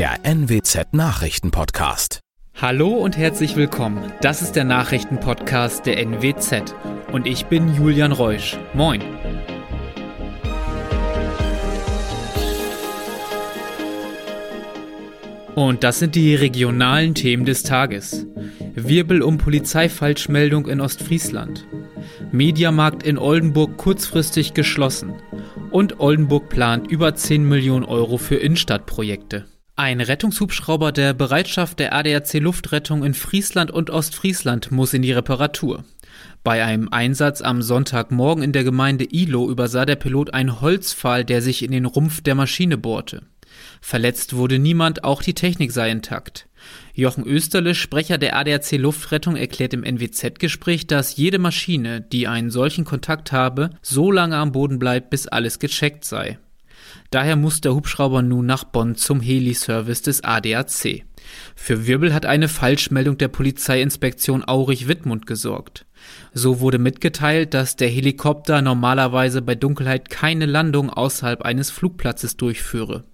der NWZ Nachrichtenpodcast. Hallo und herzlich willkommen. Das ist der Nachrichtenpodcast der NWZ und ich bin Julian Reusch. Moin. Und das sind die regionalen Themen des Tages. Wirbel um Polizeifalschmeldung in Ostfriesland. Mediamarkt in Oldenburg kurzfristig geschlossen. Und Oldenburg plant über 10 Millionen Euro für Innenstadtprojekte. Ein Rettungshubschrauber der Bereitschaft der ADAC Luftrettung in Friesland und Ostfriesland muss in die Reparatur. Bei einem Einsatz am Sonntagmorgen in der Gemeinde Ilo übersah der Pilot einen Holzpfahl, der sich in den Rumpf der Maschine bohrte. Verletzt wurde niemand, auch die Technik sei intakt. Jochen Österle, Sprecher der ADAC Luftrettung, erklärt im NWZ-Gespräch, dass jede Maschine, die einen solchen Kontakt habe, so lange am Boden bleibt, bis alles gecheckt sei. Daher muss der Hubschrauber nun nach Bonn zum Heli-Service des ADAC. Für Wirbel hat eine Falschmeldung der Polizeiinspektion Aurich-Wittmund gesorgt. So wurde mitgeteilt, dass der Helikopter normalerweise bei Dunkelheit keine Landung außerhalb eines Flugplatzes durchführe.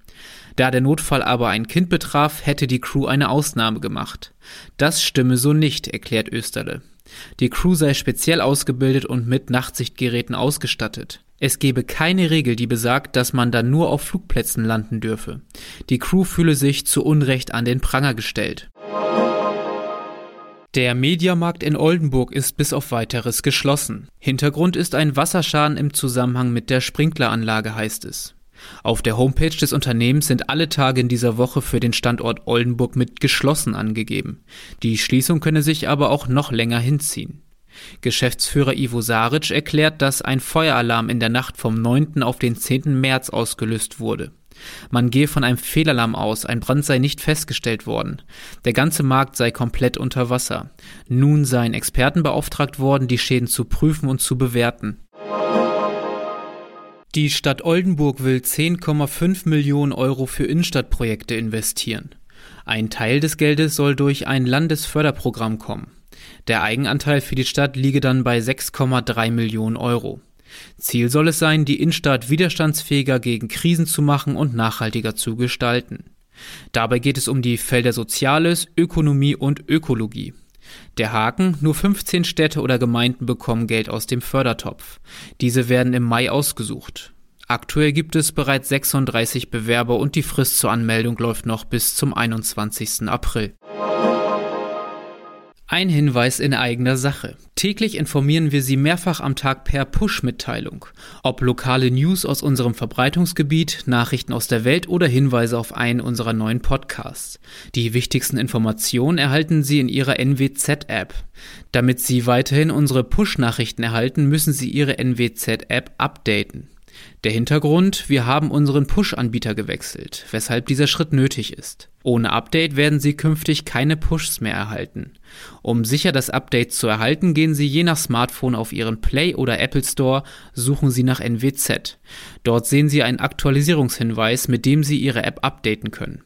Da der Notfall aber ein Kind betraf, hätte die Crew eine Ausnahme gemacht. Das stimme so nicht, erklärt Österle. Die Crew sei speziell ausgebildet und mit Nachtsichtgeräten ausgestattet. Es gebe keine Regel, die besagt, dass man dann nur auf Flugplätzen landen dürfe. Die Crew fühle sich zu Unrecht an den Pranger gestellt. Der Mediamarkt in Oldenburg ist bis auf weiteres geschlossen. Hintergrund ist ein Wasserschaden im Zusammenhang mit der Sprinkleranlage, heißt es. Auf der Homepage des Unternehmens sind alle Tage in dieser Woche für den Standort Oldenburg mit geschlossen angegeben. Die Schließung könne sich aber auch noch länger hinziehen. Geschäftsführer Ivo Saric erklärt, dass ein Feueralarm in der Nacht vom 9. auf den 10. März ausgelöst wurde. Man gehe von einem Fehlalarm aus, ein Brand sei nicht festgestellt worden. Der ganze Markt sei komplett unter Wasser. Nun seien Experten beauftragt worden, die Schäden zu prüfen und zu bewerten. Die Stadt Oldenburg will 10,5 Millionen Euro für Innenstadtprojekte investieren. Ein Teil des Geldes soll durch ein Landesförderprogramm kommen. Der Eigenanteil für die Stadt liege dann bei 6,3 Millionen Euro. Ziel soll es sein, die Innenstadt widerstandsfähiger gegen Krisen zu machen und nachhaltiger zu gestalten. Dabei geht es um die Felder Soziales, Ökonomie und Ökologie. Der Haken, nur 15 Städte oder Gemeinden bekommen Geld aus dem Fördertopf. Diese werden im Mai ausgesucht. Aktuell gibt es bereits 36 Bewerber und die Frist zur Anmeldung läuft noch bis zum 21. April. Ein Hinweis in eigener Sache. Täglich informieren wir Sie mehrfach am Tag per Push-Mitteilung. Ob lokale News aus unserem Verbreitungsgebiet, Nachrichten aus der Welt oder Hinweise auf einen unserer neuen Podcasts. Die wichtigsten Informationen erhalten Sie in Ihrer NWZ-App. Damit Sie weiterhin unsere Push-Nachrichten erhalten, müssen Sie Ihre NWZ-App updaten. Der Hintergrund, wir haben unseren Push-Anbieter gewechselt, weshalb dieser Schritt nötig ist. Ohne Update werden Sie künftig keine Pushs mehr erhalten. Um sicher das Update zu erhalten, gehen Sie je nach Smartphone auf Ihren Play oder Apple Store, suchen Sie nach NWZ. Dort sehen Sie einen Aktualisierungshinweis, mit dem Sie Ihre App updaten können.